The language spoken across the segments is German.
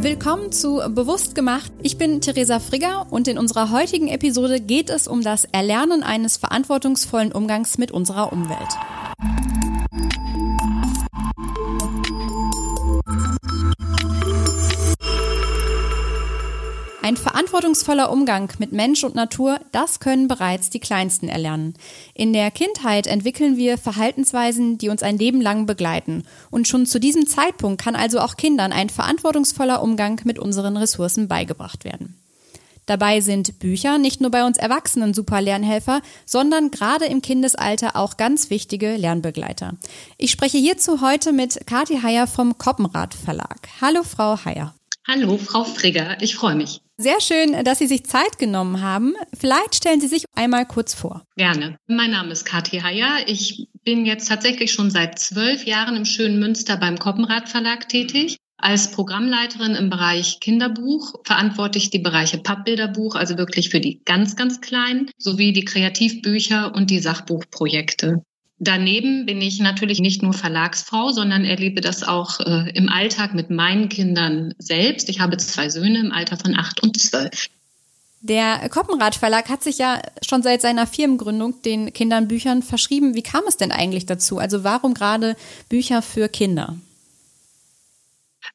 Willkommen zu Bewusst gemacht. Ich bin Theresa Frigger und in unserer heutigen Episode geht es um das Erlernen eines verantwortungsvollen Umgangs mit unserer Umwelt. Ein verantwortungsvoller Umgang mit Mensch und Natur, das können bereits die Kleinsten erlernen. In der Kindheit entwickeln wir Verhaltensweisen, die uns ein Leben lang begleiten. Und schon zu diesem Zeitpunkt kann also auch Kindern ein verantwortungsvoller Umgang mit unseren Ressourcen beigebracht werden. Dabei sind Bücher nicht nur bei uns Erwachsenen super Lernhelfer, sondern gerade im Kindesalter auch ganz wichtige Lernbegleiter. Ich spreche hierzu heute mit Kathi Heyer vom Koppenrad Verlag. Hallo, Frau Heyer. Hallo, Frau Frigger. Ich freue mich. Sehr schön, dass Sie sich Zeit genommen haben. Vielleicht stellen Sie sich einmal kurz vor. Gerne. Mein Name ist Kathi Heyer. Ich bin jetzt tatsächlich schon seit zwölf Jahren im schönen Münster beim Koppenrad Verlag tätig. Als Programmleiterin im Bereich Kinderbuch verantworte ich die Bereiche Pappbilderbuch, also wirklich für die ganz, ganz Kleinen, sowie die Kreativbücher und die Sachbuchprojekte. Daneben bin ich natürlich nicht nur Verlagsfrau, sondern erlebe das auch äh, im Alltag mit meinen Kindern selbst. Ich habe zwei Söhne im Alter von acht und zwölf. Der Koppenrad Verlag hat sich ja schon seit seiner Firmengründung den Kindern Büchern verschrieben. Wie kam es denn eigentlich dazu? Also warum gerade Bücher für Kinder?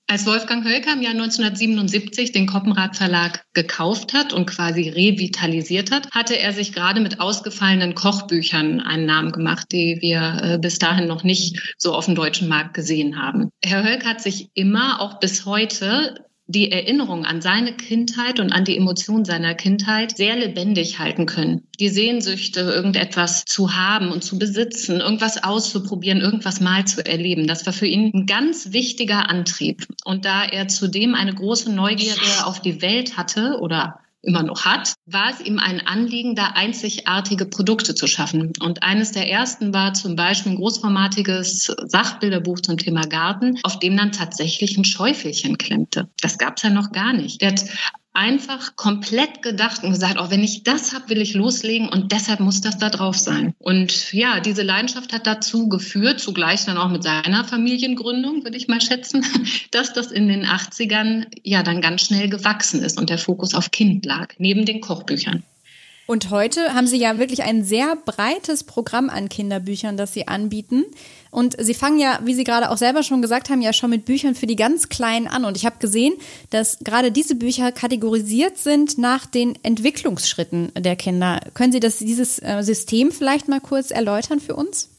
Als Wolfgang Hölker im Jahr 1977 den Koppenrad Verlag gekauft hat und quasi revitalisiert hat, hatte er sich gerade mit ausgefallenen Kochbüchern einen Namen gemacht, die wir äh, bis dahin noch nicht so auf dem deutschen Markt gesehen haben. Herr Hölker hat sich immer, auch bis heute, die Erinnerung an seine Kindheit und an die Emotionen seiner Kindheit sehr lebendig halten können. Die Sehnsüchte, irgendetwas zu haben und zu besitzen, irgendwas auszuprobieren, irgendwas mal zu erleben, das war für ihn ein ganz wichtiger Antrieb. Und da er zudem eine große Neugierde auf die Welt hatte oder immer noch hat, war es ihm ein Anliegen, da einzigartige Produkte zu schaffen. Und eines der ersten war zum Beispiel ein großformatiges Sachbilderbuch zum Thema Garten, auf dem dann tatsächlich ein Schäufelchen klemmte. Das gab es ja noch gar nicht. Der hat einfach komplett gedacht und gesagt, auch oh, wenn ich das habe, will ich loslegen und deshalb muss das da drauf sein. Und ja, diese Leidenschaft hat dazu geführt, zugleich dann auch mit seiner Familiengründung, würde ich mal schätzen, dass das in den 80ern ja dann ganz schnell gewachsen ist und der Fokus auf Kind lag, neben den Kochbüchern. Und heute haben Sie ja wirklich ein sehr breites Programm an Kinderbüchern, das Sie anbieten. Und Sie fangen ja, wie Sie gerade auch selber schon gesagt haben, ja schon mit Büchern für die ganz Kleinen an. Und ich habe gesehen, dass gerade diese Bücher kategorisiert sind nach den Entwicklungsschritten der Kinder. Können Sie das, dieses äh, System vielleicht mal kurz erläutern für uns?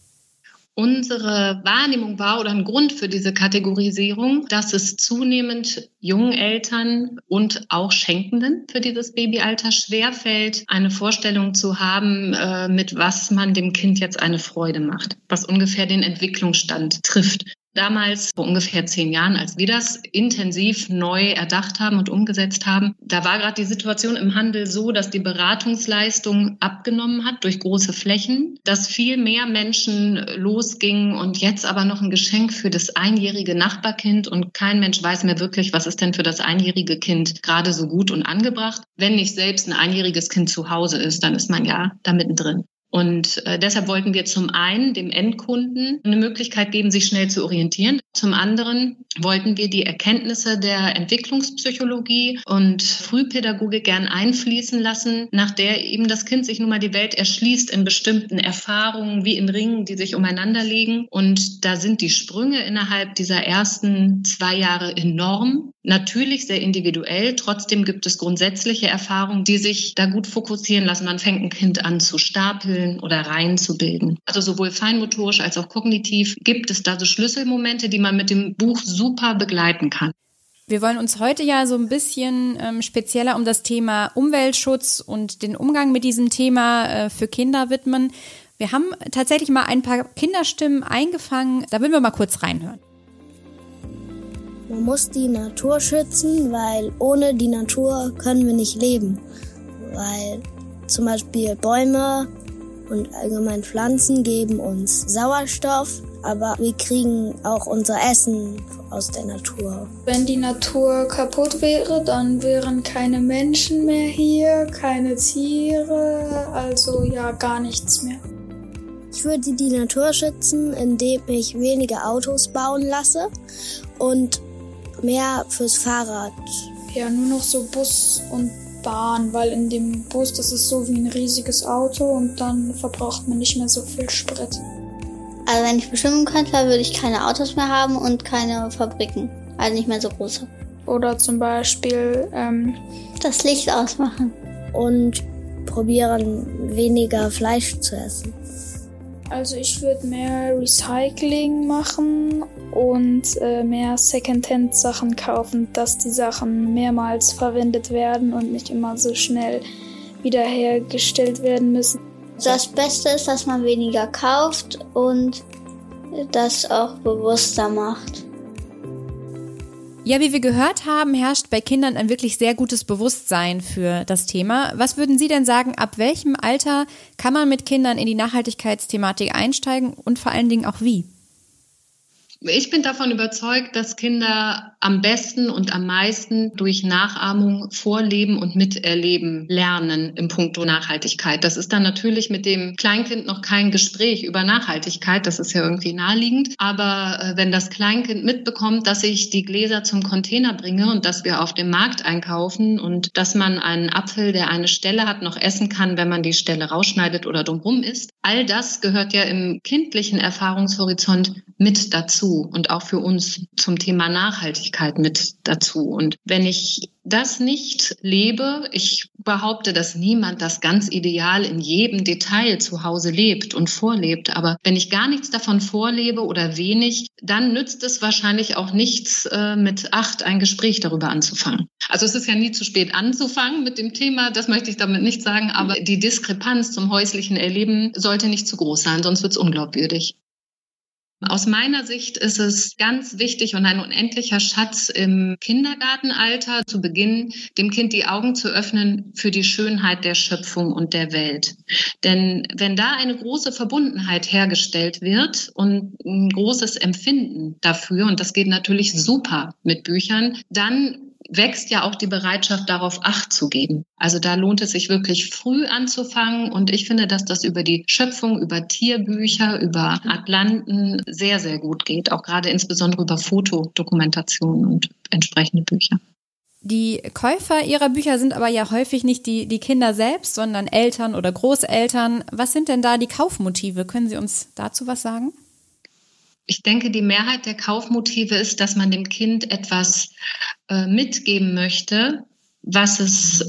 Unsere Wahrnehmung war oder ein Grund für diese Kategorisierung, dass es zunehmend jungen Eltern und auch Schenkenden für dieses Babyalter schwerfällt, eine Vorstellung zu haben, äh, mit was man dem Kind jetzt eine Freude macht, was ungefähr den Entwicklungsstand trifft. Damals, vor ungefähr zehn Jahren, als wir das intensiv neu erdacht haben und umgesetzt haben, da war gerade die Situation im Handel so, dass die Beratungsleistung abgenommen hat durch große Flächen, dass viel mehr Menschen losgingen und jetzt aber noch ein Geschenk für das einjährige Nachbarkind und kein Mensch weiß mehr wirklich, was ist denn für das einjährige Kind gerade so gut und angebracht. Wenn nicht selbst ein einjähriges Kind zu Hause ist, dann ist man ja da mittendrin. Und äh, deshalb wollten wir zum einen dem Endkunden eine Möglichkeit geben, sich schnell zu orientieren. Zum anderen wollten wir die Erkenntnisse der Entwicklungspsychologie und Frühpädagogik gern einfließen lassen, nach der eben das Kind sich nun mal die Welt erschließt in bestimmten Erfahrungen wie in Ringen, die sich umeinander legen. Und da sind die Sprünge innerhalb dieser ersten zwei Jahre enorm. Natürlich sehr individuell. Trotzdem gibt es grundsätzliche Erfahrungen, die sich da gut fokussieren lassen. Man fängt ein Kind an zu stapeln oder Reihen zu bilden. Also sowohl feinmotorisch als auch kognitiv gibt es da so Schlüsselmomente, die man mit dem Buch super begleiten kann. Wir wollen uns heute ja so ein bisschen ähm, spezieller um das Thema Umweltschutz und den Umgang mit diesem Thema äh, für Kinder widmen. Wir haben tatsächlich mal ein paar Kinderstimmen eingefangen. Da würden wir mal kurz reinhören. Man muss die Natur schützen, weil ohne die Natur können wir nicht leben. Weil zum Beispiel Bäume und allgemein Pflanzen geben uns Sauerstoff, aber wir kriegen auch unser Essen aus der Natur. Wenn die Natur kaputt wäre, dann wären keine Menschen mehr hier, keine Tiere, also ja gar nichts mehr. Ich würde die Natur schützen, indem ich weniger Autos bauen lasse und mehr fürs Fahrrad. Ja, nur noch so Bus und Bahn, weil in dem Bus, das ist so wie ein riesiges Auto und dann verbraucht man nicht mehr so viel Sprit. Also wenn ich bestimmen könnte, würde ich keine Autos mehr haben und keine Fabriken. Also nicht mehr so große. Oder zum Beispiel ähm, das Licht ausmachen. Und probieren weniger Fleisch zu essen. Also ich würde mehr Recycling machen und äh, mehr Secondhand-Sachen kaufen, dass die Sachen mehrmals verwendet werden und nicht immer so schnell wiederhergestellt werden müssen. Das Beste ist, dass man weniger kauft und das auch bewusster macht. Ja, wie wir gehört haben, herrscht bei Kindern ein wirklich sehr gutes Bewusstsein für das Thema. Was würden Sie denn sagen, ab welchem Alter kann man mit Kindern in die Nachhaltigkeitsthematik einsteigen und vor allen Dingen auch wie? Ich bin davon überzeugt, dass Kinder am besten und am meisten durch Nachahmung vorleben und miterleben lernen im Punkto Nachhaltigkeit. Das ist dann natürlich mit dem Kleinkind noch kein Gespräch über Nachhaltigkeit, das ist ja irgendwie naheliegend. Aber äh, wenn das Kleinkind mitbekommt, dass ich die Gläser zum Container bringe und dass wir auf dem Markt einkaufen und dass man einen Apfel, der eine Stelle hat, noch essen kann, wenn man die Stelle rausschneidet oder drumherum isst, all das gehört ja im kindlichen Erfahrungshorizont mit dazu und auch für uns zum Thema Nachhaltigkeit mit dazu. Und wenn ich das nicht lebe, ich behaupte, dass niemand das ganz ideal in jedem Detail zu Hause lebt und vorlebt. Aber wenn ich gar nichts davon vorlebe oder wenig, dann nützt es wahrscheinlich auch nichts, äh, mit acht ein Gespräch darüber anzufangen. Also es ist ja nie zu spät anzufangen mit dem Thema, das möchte ich damit nicht sagen, aber die Diskrepanz zum häuslichen Erleben sollte nicht zu groß sein, sonst wird es unglaubwürdig. Aus meiner Sicht ist es ganz wichtig und ein unendlicher Schatz im Kindergartenalter zu beginnen, dem Kind die Augen zu öffnen für die Schönheit der Schöpfung und der Welt. Denn wenn da eine große Verbundenheit hergestellt wird und ein großes Empfinden dafür, und das geht natürlich super mit Büchern, dann wächst ja auch die Bereitschaft, darauf Acht zu geben. Also da lohnt es sich wirklich früh anzufangen. Und ich finde, dass das über die Schöpfung, über Tierbücher, über Atlanten sehr, sehr gut geht. Auch gerade insbesondere über Fotodokumentationen und entsprechende Bücher. Die Käufer ihrer Bücher sind aber ja häufig nicht die, die Kinder selbst, sondern Eltern oder Großeltern. Was sind denn da die Kaufmotive? Können Sie uns dazu was sagen? Ich denke, die Mehrheit der Kaufmotive ist, dass man dem Kind etwas äh, mitgeben möchte, was es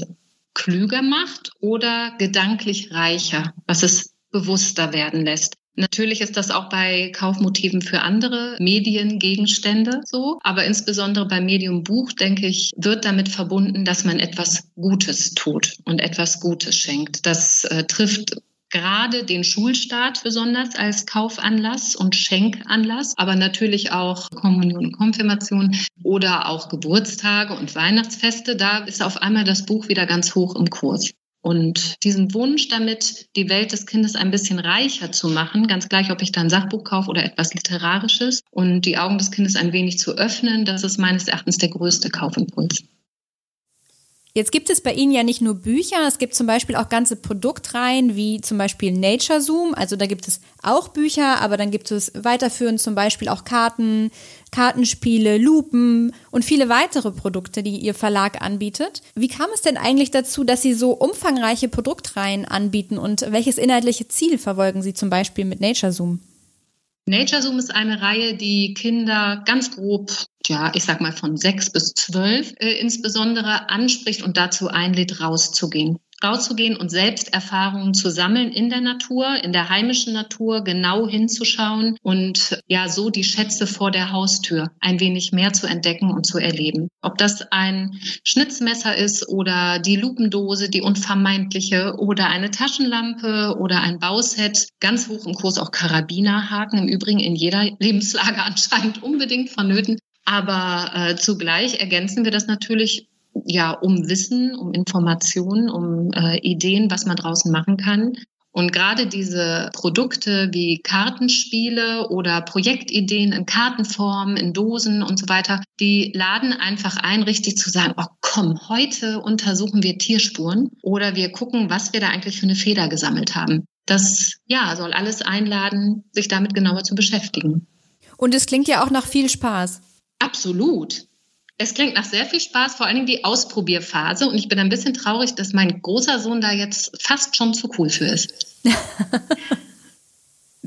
klüger macht oder gedanklich reicher, was es bewusster werden lässt. Natürlich ist das auch bei Kaufmotiven für andere Mediengegenstände so, aber insbesondere beim Medium Buch, denke ich, wird damit verbunden, dass man etwas Gutes tut und etwas Gutes schenkt. Das äh, trifft gerade den Schulstart besonders als Kaufanlass und Schenkanlass, aber natürlich auch Kommunion und Konfirmation oder auch Geburtstage und Weihnachtsfeste. Da ist auf einmal das Buch wieder ganz hoch im Kurs. Und diesen Wunsch damit, die Welt des Kindes ein bisschen reicher zu machen, ganz gleich, ob ich da ein Sachbuch kaufe oder etwas Literarisches und die Augen des Kindes ein wenig zu öffnen, das ist meines Erachtens der größte Kaufimpuls. Jetzt gibt es bei Ihnen ja nicht nur Bücher, es gibt zum Beispiel auch ganze Produktreihen wie zum Beispiel Nature Zoom. Also da gibt es auch Bücher, aber dann gibt es weiterführend zum Beispiel auch Karten, Kartenspiele, Lupen und viele weitere Produkte, die Ihr Verlag anbietet. Wie kam es denn eigentlich dazu, dass Sie so umfangreiche Produktreihen anbieten und welches inhaltliche Ziel verfolgen Sie zum Beispiel mit Nature Zoom? Nature Zoom ist eine Reihe, die Kinder ganz grob, ja, ich sag mal von sechs bis zwölf äh, insbesondere anspricht und dazu einlädt, rauszugehen rauszugehen und selbst Erfahrungen zu sammeln in der Natur, in der heimischen Natur, genau hinzuschauen und ja, so die Schätze vor der Haustür ein wenig mehr zu entdecken und zu erleben. Ob das ein Schnitzmesser ist oder die Lupendose, die unvermeintliche oder eine Taschenlampe oder ein Bauset, ganz hoch im Kurs auch Karabinerhaken, im Übrigen in jeder Lebenslage anscheinend unbedingt vonnöten. Aber äh, zugleich ergänzen wir das natürlich ja, um Wissen, um Informationen, um äh, Ideen, was man draußen machen kann. Und gerade diese Produkte wie Kartenspiele oder Projektideen in Kartenform, in Dosen und so weiter, die laden einfach ein, richtig zu sagen, oh komm, heute untersuchen wir Tierspuren oder wir gucken, was wir da eigentlich für eine Feder gesammelt haben. Das, ja, soll alles einladen, sich damit genauer zu beschäftigen. Und es klingt ja auch nach viel Spaß. Absolut. Es klingt nach sehr viel Spaß, vor allen Dingen die Ausprobierphase. Und ich bin ein bisschen traurig, dass mein großer Sohn da jetzt fast schon zu cool für ist.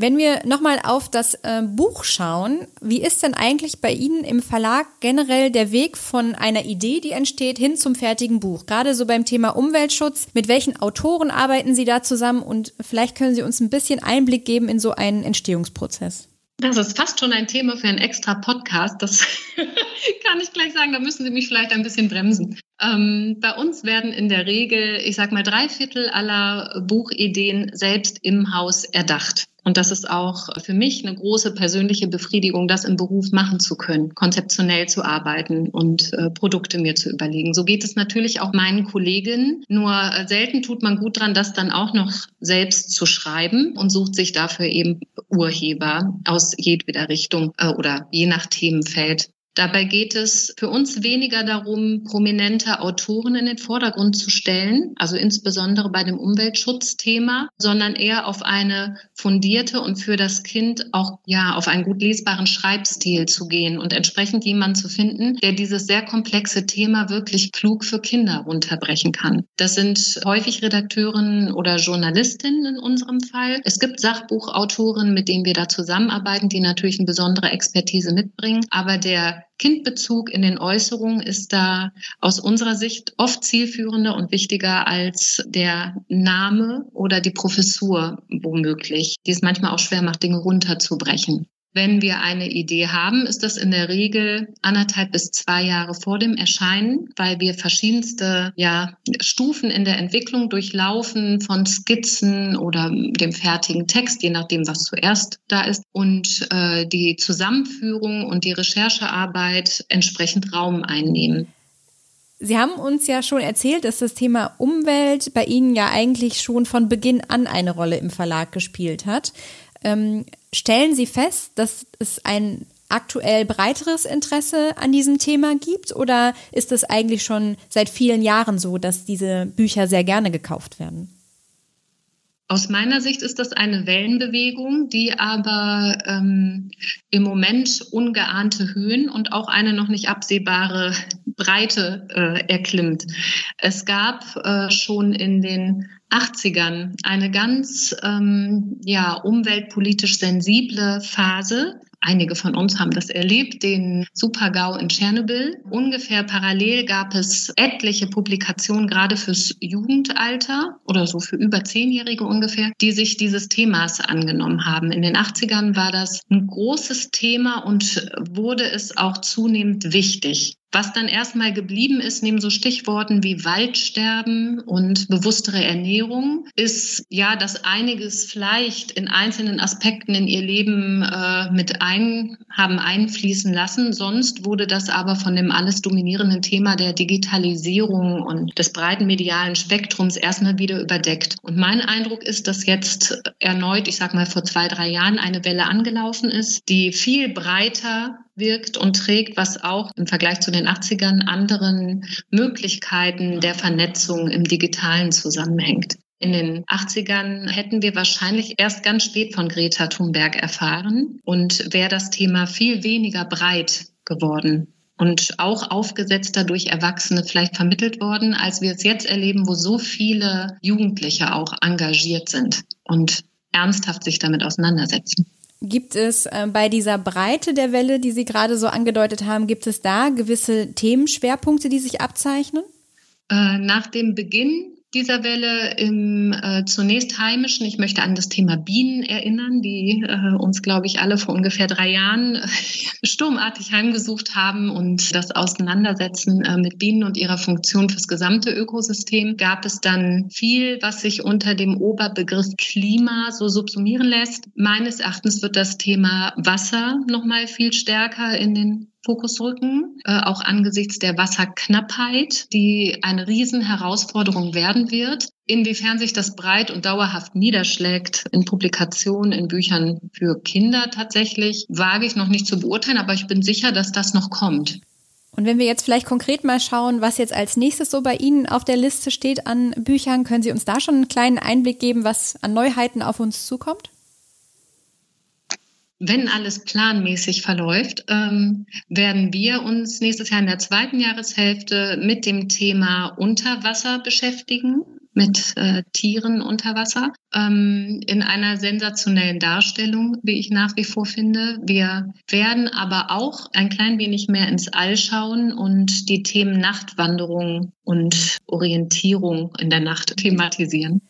Wenn wir nochmal auf das äh, Buch schauen, wie ist denn eigentlich bei Ihnen im Verlag generell der Weg von einer Idee, die entsteht, hin zum fertigen Buch? Gerade so beim Thema Umweltschutz. Mit welchen Autoren arbeiten Sie da zusammen? Und vielleicht können Sie uns ein bisschen Einblick geben in so einen Entstehungsprozess. Das ist fast schon ein Thema für einen extra Podcast. Das kann ich gleich sagen. Da müssen Sie mich vielleicht ein bisschen bremsen. Ähm, bei uns werden in der Regel, ich sag mal, drei Viertel aller Buchideen selbst im Haus erdacht. Und das ist auch für mich eine große persönliche Befriedigung, das im Beruf machen zu können, konzeptionell zu arbeiten und äh, Produkte mir zu überlegen. So geht es natürlich auch meinen Kolleginnen. Nur äh, selten tut man gut dran, das dann auch noch selbst zu schreiben und sucht sich dafür eben Urheber aus jedweder Richtung äh, oder je nach Themenfeld. Dabei geht es für uns weniger darum, prominente Autoren in den Vordergrund zu stellen, also insbesondere bei dem Umweltschutzthema, sondern eher auf eine fundierte und für das Kind auch ja auf einen gut lesbaren Schreibstil zu gehen und entsprechend jemanden zu finden, der dieses sehr komplexe Thema wirklich klug für Kinder runterbrechen kann. Das sind häufig Redakteurinnen oder Journalistinnen in unserem Fall. Es gibt Sachbuchautoren, mit denen wir da zusammenarbeiten, die natürlich eine besondere Expertise mitbringen, aber der Kindbezug in den Äußerungen ist da aus unserer Sicht oft zielführender und wichtiger als der Name oder die Professur womöglich, die es manchmal auch schwer macht, Dinge runterzubrechen. Wenn wir eine Idee haben, ist das in der Regel anderthalb bis zwei Jahre vor dem Erscheinen, weil wir verschiedenste ja, Stufen in der Entwicklung durchlaufen von Skizzen oder dem fertigen Text, je nachdem, was zuerst da ist, und äh, die Zusammenführung und die Recherchearbeit entsprechend Raum einnehmen. Sie haben uns ja schon erzählt, dass das Thema Umwelt bei Ihnen ja eigentlich schon von Beginn an eine Rolle im Verlag gespielt hat. Ähm, stellen Sie fest, dass es ein aktuell breiteres Interesse an diesem Thema gibt oder ist es eigentlich schon seit vielen Jahren so, dass diese Bücher sehr gerne gekauft werden? Aus meiner Sicht ist das eine Wellenbewegung, die aber ähm, im Moment ungeahnte Höhen und auch eine noch nicht absehbare Breite äh, erklimmt. Es gab äh, schon in den 80ern eine ganz ähm, ja, umweltpolitisch sensible Phase, Einige von uns haben das erlebt, den Supergau in Tschernobyl. Ungefähr parallel gab es etliche Publikationen, gerade fürs Jugendalter oder so für über Zehnjährige ungefähr, die sich dieses Themas angenommen haben. In den 80ern war das ein großes Thema und wurde es auch zunehmend wichtig. Was dann erstmal geblieben ist, neben so Stichworten wie Waldsterben und bewusstere Ernährung, ist ja, dass einiges vielleicht in einzelnen Aspekten in ihr Leben äh, mit ein, haben einfließen lassen. Sonst wurde das aber von dem alles dominierenden Thema der Digitalisierung und des breiten medialen Spektrums erstmal wieder überdeckt. Und mein Eindruck ist, dass jetzt erneut, ich sag mal vor zwei, drei Jahren eine Welle angelaufen ist, die viel breiter wirkt und trägt, was auch im Vergleich zu den 80ern anderen Möglichkeiten der Vernetzung im digitalen zusammenhängt. In den 80ern hätten wir wahrscheinlich erst ganz spät von Greta Thunberg erfahren und wäre das Thema viel weniger breit geworden und auch aufgesetzter durch Erwachsene vielleicht vermittelt worden, als wir es jetzt erleben, wo so viele Jugendliche auch engagiert sind und ernsthaft sich damit auseinandersetzen. Gibt es äh, bei dieser Breite der Welle, die Sie gerade so angedeutet haben, gibt es da gewisse Themenschwerpunkte, die sich abzeichnen? Äh, nach dem Beginn dieser Welle im äh, zunächst heimischen. Ich möchte an das Thema Bienen erinnern, die äh, uns, glaube ich, alle vor ungefähr drei Jahren äh, sturmartig heimgesucht haben und das Auseinandersetzen äh, mit Bienen und ihrer Funktion fürs gesamte Ökosystem. Gab es dann viel, was sich unter dem Oberbegriff Klima so subsumieren lässt. Meines Erachtens wird das Thema Wasser nochmal viel stärker in den Fokus rücken, äh, auch angesichts der Wasserknappheit, die eine Riesenherausforderung werden wird. Inwiefern sich das breit und dauerhaft niederschlägt in Publikationen, in Büchern für Kinder tatsächlich, wage ich noch nicht zu beurteilen, aber ich bin sicher, dass das noch kommt. Und wenn wir jetzt vielleicht konkret mal schauen, was jetzt als nächstes so bei Ihnen auf der Liste steht an Büchern, können Sie uns da schon einen kleinen Einblick geben, was an Neuheiten auf uns zukommt? Wenn alles planmäßig verläuft, ähm, werden wir uns nächstes Jahr in der zweiten Jahreshälfte mit dem Thema Unterwasser beschäftigen mit äh, Tieren unter Wasser ähm, in einer sensationellen Darstellung, wie ich nach wie vor finde. Wir werden aber auch ein klein wenig mehr ins All schauen und die Themen Nachtwanderung und Orientierung in der Nacht thematisieren.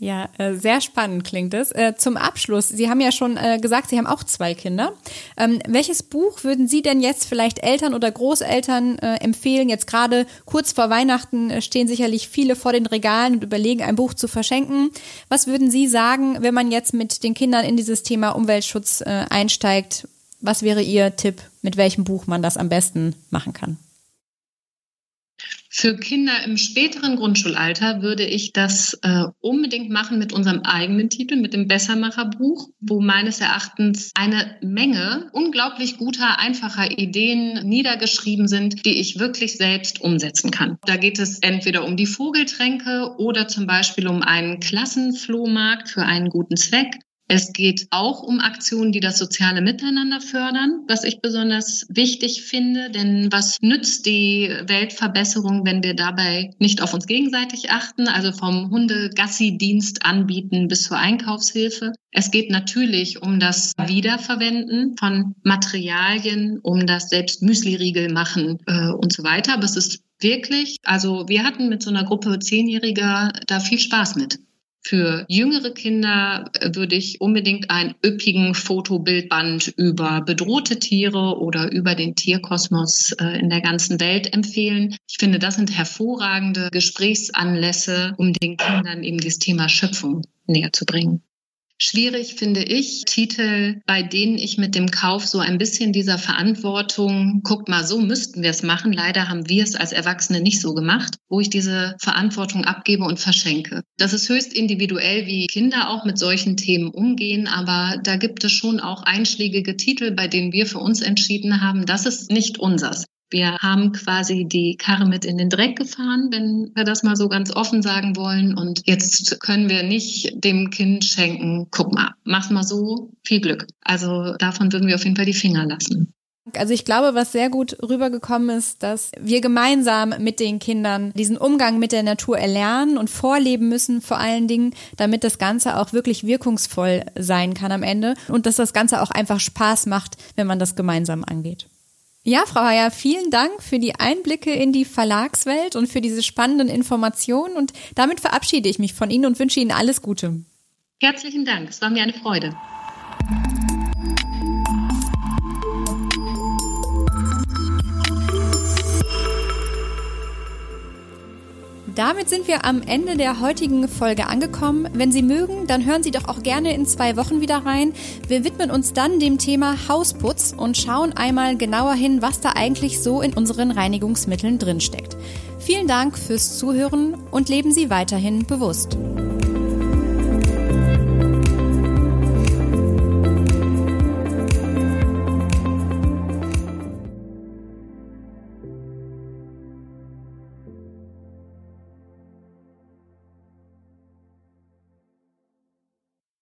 Ja, äh, sehr spannend klingt es. Äh, zum Abschluss, Sie haben ja schon äh, gesagt, Sie haben auch zwei Kinder. Ähm, welches Buch würden Sie denn jetzt vielleicht Eltern oder Großeltern empfehlen? Jetzt gerade kurz vor Weihnachten stehen sicherlich viele vor den Regalen und überlegen, ein Buch zu verschenken. Was würden Sie sagen, wenn man jetzt mit den Kindern in dieses Thema Umweltschutz einsteigt? Was wäre Ihr Tipp, mit welchem Buch man das am besten machen kann? Für Kinder im späteren Grundschulalter würde ich das äh, unbedingt machen mit unserem eigenen Titel, mit dem Bessermacherbuch, wo meines Erachtens eine Menge unglaublich guter, einfacher Ideen niedergeschrieben sind, die ich wirklich selbst umsetzen kann. Da geht es entweder um die Vogeltränke oder zum Beispiel um einen Klassenflohmarkt für einen guten Zweck. Es geht auch um Aktionen, die das soziale Miteinander fördern, was ich besonders wichtig finde. Denn was nützt die Weltverbesserung, wenn wir dabei nicht auf uns gegenseitig achten? Also vom Hunde-Gassi-Dienst anbieten bis zur Einkaufshilfe. Es geht natürlich um das Wiederverwenden von Materialien, um das selbst Müsli-Riegel machen äh, und so weiter. Aber es ist wirklich, also wir hatten mit so einer Gruppe Zehnjähriger da viel Spaß mit. Für jüngere Kinder äh, würde ich unbedingt einen üppigen Fotobildband über bedrohte Tiere oder über den Tierkosmos äh, in der ganzen Welt empfehlen. Ich finde, das sind hervorragende Gesprächsanlässe, um den Kindern eben das Thema Schöpfung näher zu bringen. Schwierig finde ich Titel, bei denen ich mit dem Kauf so ein bisschen dieser Verantwortung, guckt mal, so müssten wir es machen. Leider haben wir es als Erwachsene nicht so gemacht, wo ich diese Verantwortung abgebe und verschenke. Das ist höchst individuell, wie Kinder auch mit solchen Themen umgehen, aber da gibt es schon auch einschlägige Titel, bei denen wir für uns entschieden haben, das ist nicht unsers. Wir haben quasi die Karre mit in den Dreck gefahren, wenn wir das mal so ganz offen sagen wollen. Und jetzt können wir nicht dem Kind schenken, guck mal, mach mal so, viel Glück. Also davon würden wir auf jeden Fall die Finger lassen. Also ich glaube, was sehr gut rübergekommen ist, dass wir gemeinsam mit den Kindern diesen Umgang mit der Natur erlernen und vorleben müssen, vor allen Dingen, damit das Ganze auch wirklich wirkungsvoll sein kann am Ende und dass das Ganze auch einfach Spaß macht, wenn man das gemeinsam angeht. Ja, Frau Heyer, vielen Dank für die Einblicke in die Verlagswelt und für diese spannenden Informationen. Und damit verabschiede ich mich von Ihnen und wünsche Ihnen alles Gute. Herzlichen Dank, es war mir eine Freude. Damit sind wir am Ende der heutigen Folge angekommen. Wenn Sie mögen, dann hören Sie doch auch gerne in zwei Wochen wieder rein. Wir widmen uns dann dem Thema Hausputz und schauen einmal genauer hin, was da eigentlich so in unseren Reinigungsmitteln drinsteckt. Vielen Dank fürs Zuhören und leben Sie weiterhin bewusst.